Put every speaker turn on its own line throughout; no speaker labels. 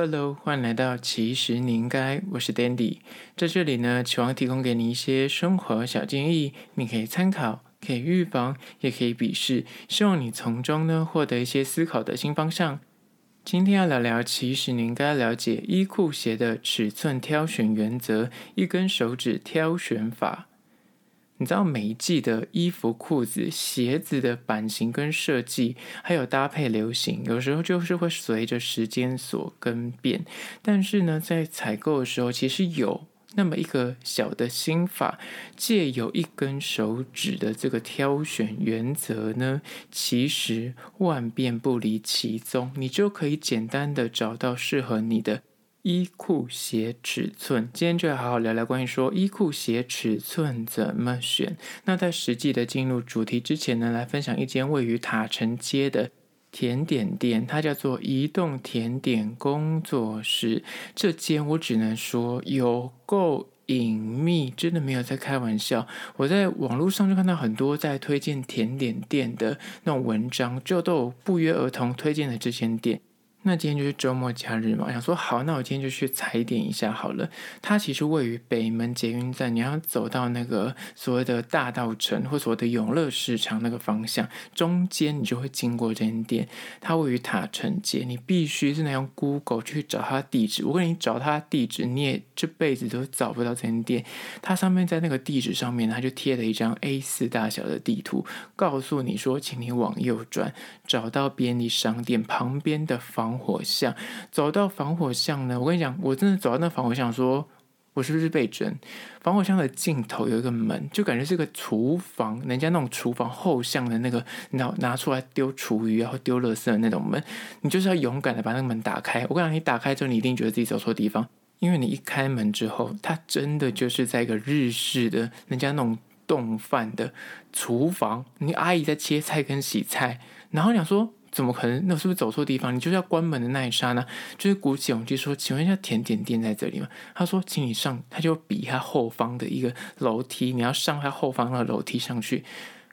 Hello，欢迎来到其实你应该，我是 Dandy，在这里呢，期望提供给你一些生活小建议，你可以参考，可以预防，也可以鄙视，希望你从中呢获得一些思考的新方向。今天要聊聊，其实你应该了解衣裤鞋的尺寸挑选原则，一根手指挑选法。你知道每一季的衣服、裤子、鞋子的版型跟设计，还有搭配流行，有时候就是会随着时间所更变。但是呢，在采购的时候，其实有那么一个小的心法，借由一根手指的这个挑选原则呢，其实万变不离其宗，你就可以简单的找到适合你的。衣裤鞋尺寸，今天就要好好聊聊关于说衣裤鞋尺寸怎么选。那在实际的进入主题之前呢，来分享一间位于塔城街的甜点店，它叫做移动甜点工作室。这间我只能说有够隐秘，真的没有在开玩笑。我在网络上就看到很多在推荐甜点店的那种文章，就都有不约而同推荐的这间店。那今天就是周末假日嘛，想说好，那我今天就去踩点一下好了。它其实位于北门捷运站，你要走到那个所谓的大道城或所谓的永乐市场那个方向，中间你就会经过这间店。它位于塔城街，你必须是那用 Google 去找它地址。我跟你找它地址，你也这辈子都找不到这间店。它上面在那个地址上面，它就贴了一张 A4 大小的地图，告诉你说，请你往右转，找到便利商店旁边的房。防火巷，走到防火巷呢，我跟你讲，我真的走到那防火巷，说我是不是被整？防火巷的尽头有一个门，就感觉是个厨房，人家那种厨房后巷的那个，拿拿出来丢厨余然后丢垃圾的那种门，你就是要勇敢的把那个门打开。我跟你讲，你打开之后，你一定觉得自己走错地方，因为你一开门之后，它真的就是在一个日式的人家那种丼饭的厨房，你阿姨在切菜跟洗菜，然后你想说。怎么可能？那我是不是走错地方？你就是要关门的那一刹那，就是鼓起勇气说：“请问一下，甜点店在这里吗？”他说：“请你上。”他就比他后方的一个楼梯，你要上他后方的楼梯上去，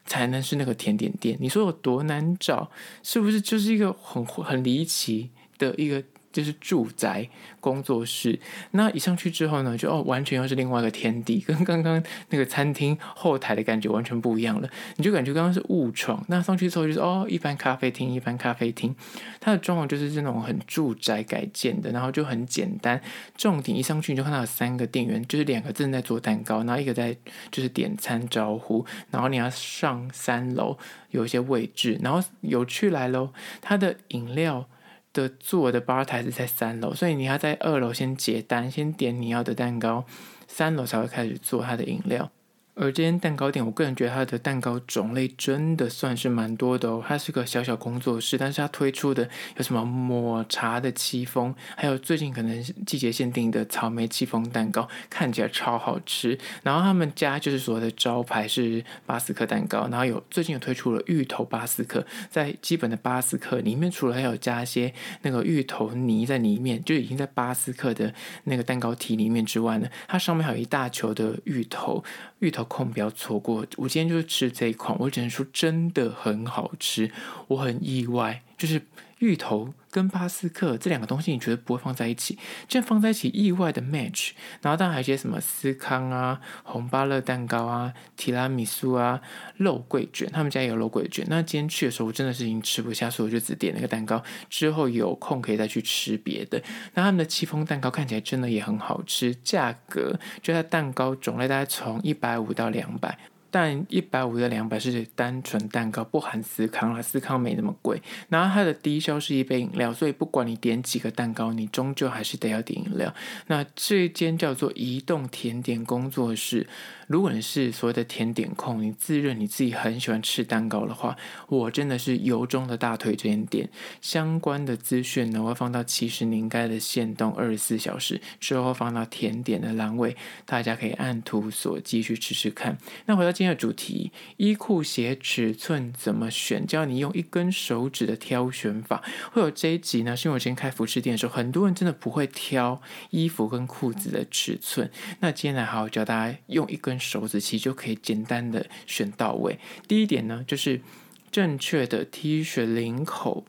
才能是那个甜点店。你说有多难找？是不是就是一个很很离奇的一个？就是住宅工作室，那一上去之后呢，就哦，完全又是另外一个天地，跟刚刚那个餐厅后台的感觉完全不一样了。你就感觉刚刚是误闯，那上去之后就是哦，一般咖啡厅，一般咖啡厅，它的装潢就是这种很住宅改建的，然后就很简单。重点一上去你就看到有三个店员，就是两个正在做蛋糕，然后一个在就是点餐招呼，然后你要上三楼有一些位置，然后有趣来喽，它的饮料。的坐的吧台是在三楼，所以你要在二楼先结单，先点你要的蛋糕，三楼才会开始做它的饮料。而这间蛋糕店，我个人觉得它的蛋糕种类真的算是蛮多的哦。它是个小小工作室，但是它推出的有什么抹茶的戚风，还有最近可能季节限定的草莓戚风蛋糕，看起来超好吃。然后他们家就是所谓的招牌是巴斯克蛋糕，然后有最近有推出了芋头巴斯克，在基本的巴斯克里面，除了还有加一些那个芋头泥在里面，就已经在巴斯克的那个蛋糕体里面之外呢，它上面还有一大球的芋头。芋头空不要错过，我今天就是吃这一款，我只能说真的很好吃，我很意外，就是芋头跟巴斯克这两个东西，你绝对不会放在一起，这样放在一起意外的 match。然后当然还有一些什么司康啊、红芭乐蛋糕啊、提拉米苏啊、肉桂卷，他们家也有肉桂卷。那今天去的时候，我真的是已经吃不下，所以我就只点了一个蛋糕。之后有空可以再去吃别的。那他们的戚风蛋糕看起来真的也很好吃，价格就在蛋糕种类大概从一百五到两百。但一百五的两百是单纯蛋糕，不含司康啦，司康没那么贵。然后它的低消是一杯饮料，所以不管你点几个蛋糕，你终究还是得要点饮料。那这间叫做移动甜点工作室。如果你是所谓的甜点控，你自认你自己很喜欢吃蛋糕的话，我真的是由衷的大推这间店。相关的资讯呢，我会放到其实你应该的限动二十四小时之后放到甜点的栏位，大家可以按图索骥去吃吃看。那回到今天的主题，衣裤鞋尺寸怎么选？教你用一根手指的挑选法。会有这一集呢，是因为我今天开服饰店的时候，很多人真的不会挑衣服跟裤子的尺寸。那今天来好好教大家用一根。手指其实就可以简单的选到位。第一点呢，就是正确的 T 恤领口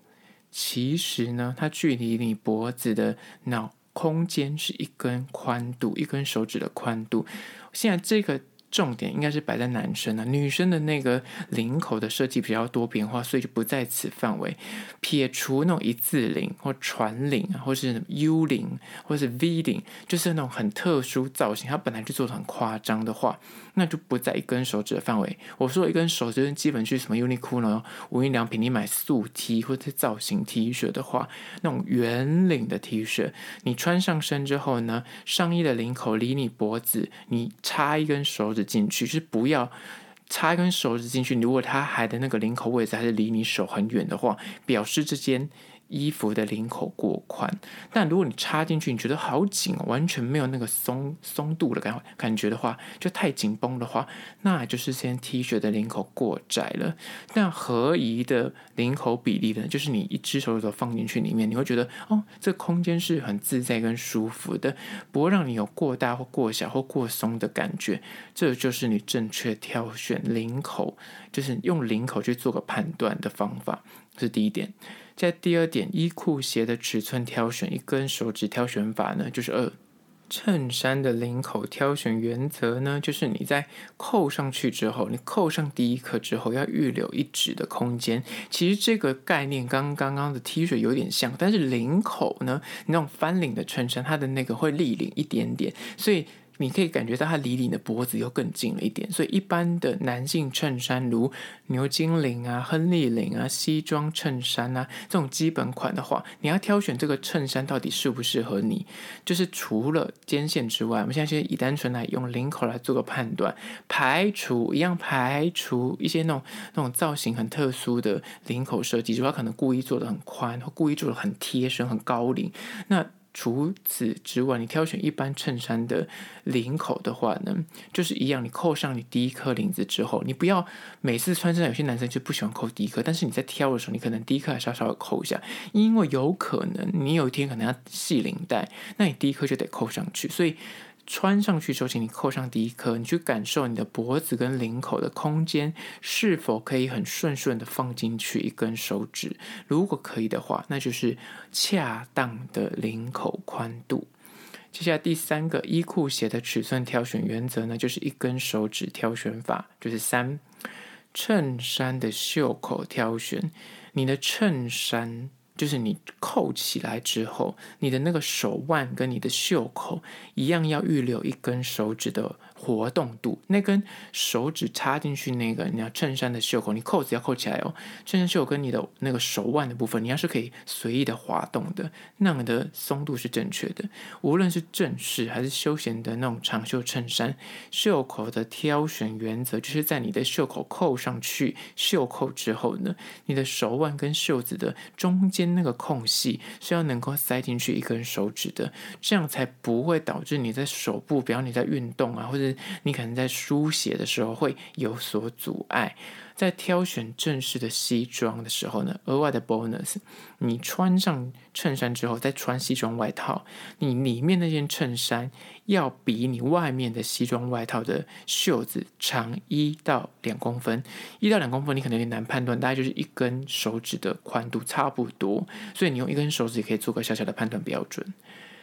其实呢，它距离你脖子的脑空间是一根宽度，一根手指的宽度。现在这个。重点应该是摆在男生啊，女生的那个领口的设计比较多变化，所以就不在此范围。撇除那种一字领或船领啊，或是 U 领，或是 V 领，就是那种很特殊造型，它本来就做的很夸张的话，那就不在一根手指的范围。我说一根手指，基本去什么 Uniqlo、无印良品，你买素 T 或者造型 T 恤的话，那种圆领的 T 恤，你穿上身之后呢，上衣的领口离你脖子，你插一根手指进去，就是不要插一根手指进去。如果他还在那个领口位置还是离你手很远的话，表示之间。衣服的领口过宽，但如果你插进去，你觉得好紧，完全没有那个松松度的感感觉的话，就太紧绷的话，那就是先 T 恤的领口过窄了。那合宜的领口比例呢，就是你一只手指头放进去里面，你会觉得哦，这空间是很自在跟舒服的，不会让你有过大或过小或过松的感觉。这就是你正确挑选领口，就是用领口去做个判断的方法，这是第一点。在第二点，衣裤鞋的尺寸挑选，一根手指挑选法呢，就是二。衬衫的领口挑选原则呢，就是你在扣上去之后，你扣上第一颗之后，要预留一指的空间。其实这个概念跟刚刚的 T 恤有点像，但是领口呢，那种翻领的衬衫，它的那个会立领一点点，所以。你可以感觉到它离你的脖子又更近了一点，所以一般的男性衬衫，如牛津领啊、亨利领啊、西装衬衫啊这种基本款的话，你要挑选这个衬衫到底适不适合你，就是除了肩线之外，我们现在先以单纯来用领口来做个判断，排除一样排除一些那种那种造型很特殊的领口设计，就他可能故意做的很宽，或故意做的很贴身、很高领，那。除此之外，你挑选一般衬衫的领口的话呢，就是一样，你扣上你第一颗领子之后，你不要每次穿上，有些男生就不喜欢扣第一颗，但是你在挑的时候，你可能第一颗还稍稍的扣一下，因为有可能你有一天可能要系领带，那你第一颗就得扣上去，所以。穿上去之后，请你扣上第一颗，你去感受你的脖子跟领口的空间是否可以很顺顺的放进去一根手指。如果可以的话，那就是恰当的领口宽度。接下来第三个衣裤鞋的尺寸挑选原则呢，就是一根手指挑选法，就是三。衬衫的袖口挑选，你的衬衫。就是你扣起来之后，你的那个手腕跟你的袖口一样，要预留一根手指的活动度。那根手指插进去那个，你要衬衫的袖口，你扣子要扣起来哦。衬衫袖口跟你的那个手腕的部分，你要是可以随意的滑动的，那样的松度是正确的。无论是正式还是休闲的那种长袖衬衫，袖口的挑选原则就是在你的袖口扣上去袖扣之后呢，你的手腕跟袖子的中间。那个空隙是要能够塞进去一根手指的，这样才不会导致你在手部，比方你在运动啊，或者你可能在书写的时候会有所阻碍。在挑选正式的西装的时候呢，额外的 bonus，你穿上衬衫之后再穿西装外套，你里面那件衬衫要比你外面的西装外套的袖子长一到两公分，一到两公分你可能有点难判断，大概就是一根手指的宽度差不多，所以你用一根手指也可以做个小小的判断标准。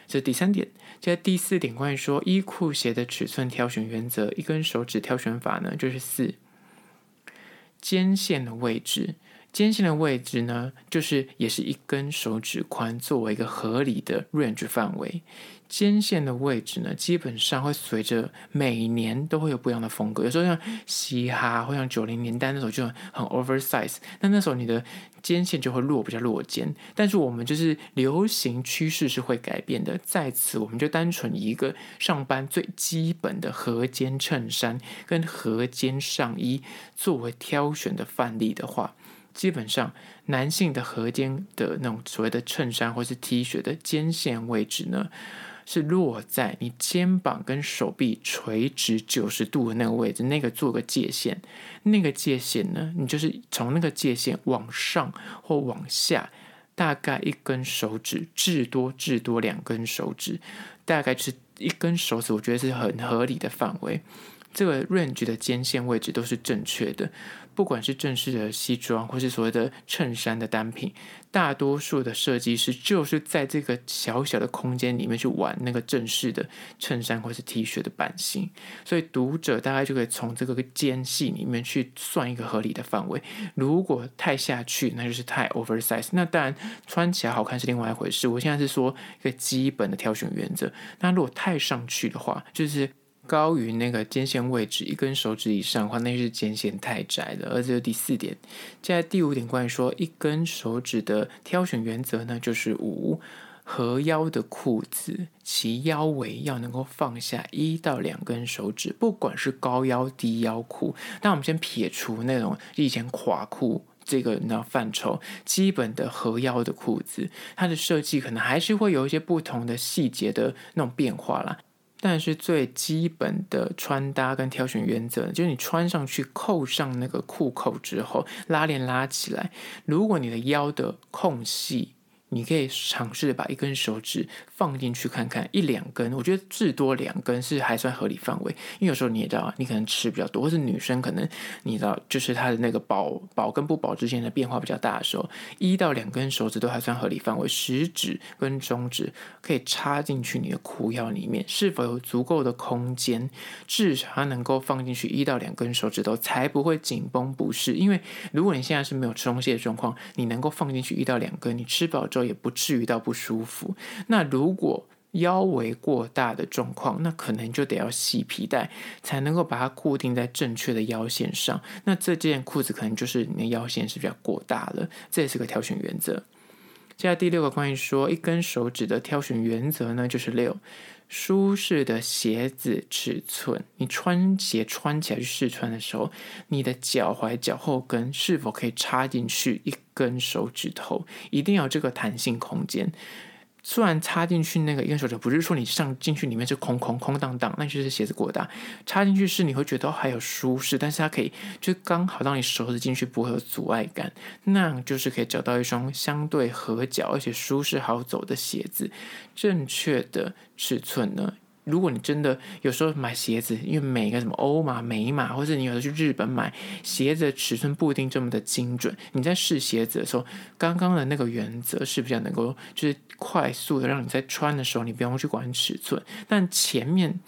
这第三点，接第四点关于说衣裤鞋的尺寸挑选原则，一根手指挑选法呢，就是四。肩线的位置，肩线的位置呢，就是也是一根手指宽作为一个合理的 range 范围。肩线的位置呢，基本上会随着每年都会有不一样的风格。有时候像嘻哈或像九零年代那时候就很 oversize，那那时候你的肩线就会落比较落肩。但是我们就是流行趋势是会改变的，在此我们就单纯一个上班最基本的合肩衬衫跟合肩上衣作为挑选的范例的话，基本上男性的合肩的那种所谓的衬衫或是 T 恤的肩线位置呢，是落在你肩膀跟手臂垂直九十度的那个位置，那个做个界线，那个界线呢，你就是从那个界线往上或往下，大概一根手指，至多至多两根手指，大概就是一根手指，我觉得是很合理的范围。这个 range 的肩线位置都是正确的，不管是正式的西装，或是所谓的衬衫的单品，大多数的设计师就是在这个小小的空间里面去玩那个正式的衬衫或是 T 恤的版型，所以读者大概就可以从这个间隙里面去算一个合理的范围。如果太下去，那就是太 oversize。那当然穿起来好看是另外一回事。我现在是说一个基本的挑选原则。那如果太上去的话，就是。高于那个肩线位置一根手指以上的话，那是肩线太窄了。而这第四点。接下来第五点，关于说一根手指的挑选原则呢，就是五合腰的裤子，其腰围要能够放下一到两根手指，不管是高腰低腰裤。那我们先撇除那种以前垮裤这个呢范畴，基本的合腰的裤子，它的设计可能还是会有一些不同的细节的那种变化啦。但是最基本的穿搭跟挑选原则，就是你穿上去扣上那个裤扣之后，拉链拉起来，如果你的腰的空隙。你可以尝试把一根手指放进去看看，一两根，我觉得至多两根是还算合理范围。因为有时候你也知道，你可能吃比较多，或是女生可能你知道，就是她的那个饱饱跟不饱之间的变化比较大的时候，一到两根手指都还算合理范围。食指跟中指可以插进去你的裤腰里面，是否有足够的空间？至少它能够放进去一到两根手指头，才不会紧绷不适。因为如果你现在是没有吃东西的状况，你能够放进去一到两根，你吃饱之后。也不至于到不舒服。那如如果腰围过大的状况，那可能就得要系皮带，才能够把它固定在正确的腰线上。那这件裤子可能就是你的腰线是比较过大了，这也是个挑选原则。接下来第六个关于说一根手指的挑选原则呢，就是六舒适的鞋子尺寸。你穿鞋穿起来去试穿的时候，你的脚踝、脚后跟是否可以插进去一根手指头？一定要这个弹性空间。虽然插进去那个一根手指，不是说你上进去里面是空空空荡荡，那就是鞋子过大。插进去是你会觉得还有舒适，但是它可以就刚好让你手指进去不会有阻碍感，那就是可以找到一双相对合脚而且舒适好走的鞋子。正确的尺寸呢？如果你真的有时候买鞋子，因为每个什么欧码、美码，或者你有的去日本买鞋子尺寸不一定这么的精准。你在试鞋子的时候，刚刚的那个原则是比较能够就是快速的让你在穿的时候，你不用去管尺寸，但前面。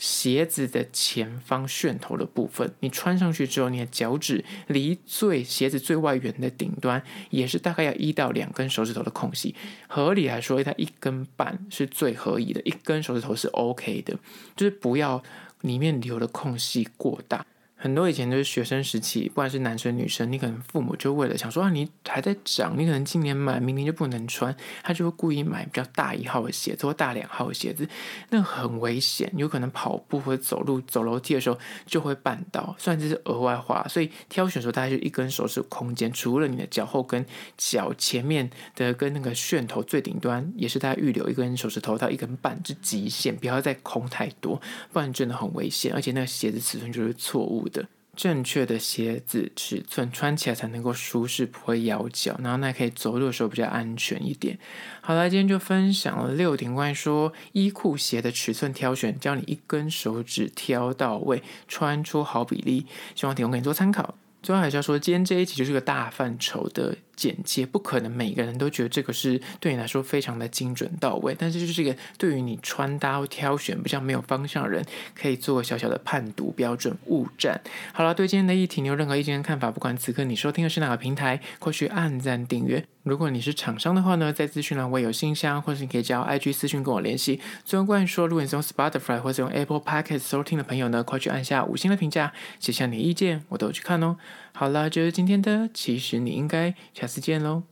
鞋子的前方楦头的部分，你穿上去之后，你的脚趾离最鞋子最外缘的顶端，也是大概要一到两根手指头的空隙。合理来说，它一根半是最合宜的，一根手指头是 OK 的，就是不要里面留的空隙过大。很多以前都是学生时期，不管是男生女生，你可能父母就为了想说啊，你还在长，你可能今年买，明年就不能穿，他就会故意买比较大一号的鞋子或大两号的鞋子，那很危险，有可能跑步或者走路走楼梯的时候就会绊倒。虽然这是额外话，所以挑选的时候大概就一根手指空间，除了你的脚后跟、脚前面的跟那个楦头最顶端，也是大概预留一根手指头到一根半之极限，不要再空太多，不然真的很危险，而且那个鞋子尺寸就是错误。正确的鞋子尺寸穿起来才能够舒适，不会咬脚，然后那可以走路的时候比较安全一点。好了，今天就分享了六点关于说衣裤鞋的尺寸挑选，教你一根手指挑到位，穿出好比例，希望提供给你做参考。最后还是要说，今天这一期就是个大范畴的。简介不可能每个人都觉得这个是对你来说非常的精准到位，但是就是这个对于你穿搭挑选比较没有方向的人，可以做个小小的判读标准，勿占。好了，对今天的议题你有任何意见跟看法，不管此刻你收听的是哪个平台，快去按赞订阅。如果你是厂商的话呢，在资讯栏我有信箱，或是你可以加 IG 私讯跟我联系。最后关于说，如果你是用 Spotify 或是用 Apple Podcast 收听的朋友呢，快去按下五星的评价，写下你的意见，我都有去看哦。好了，这就是今天的，其实你应该下次见喽。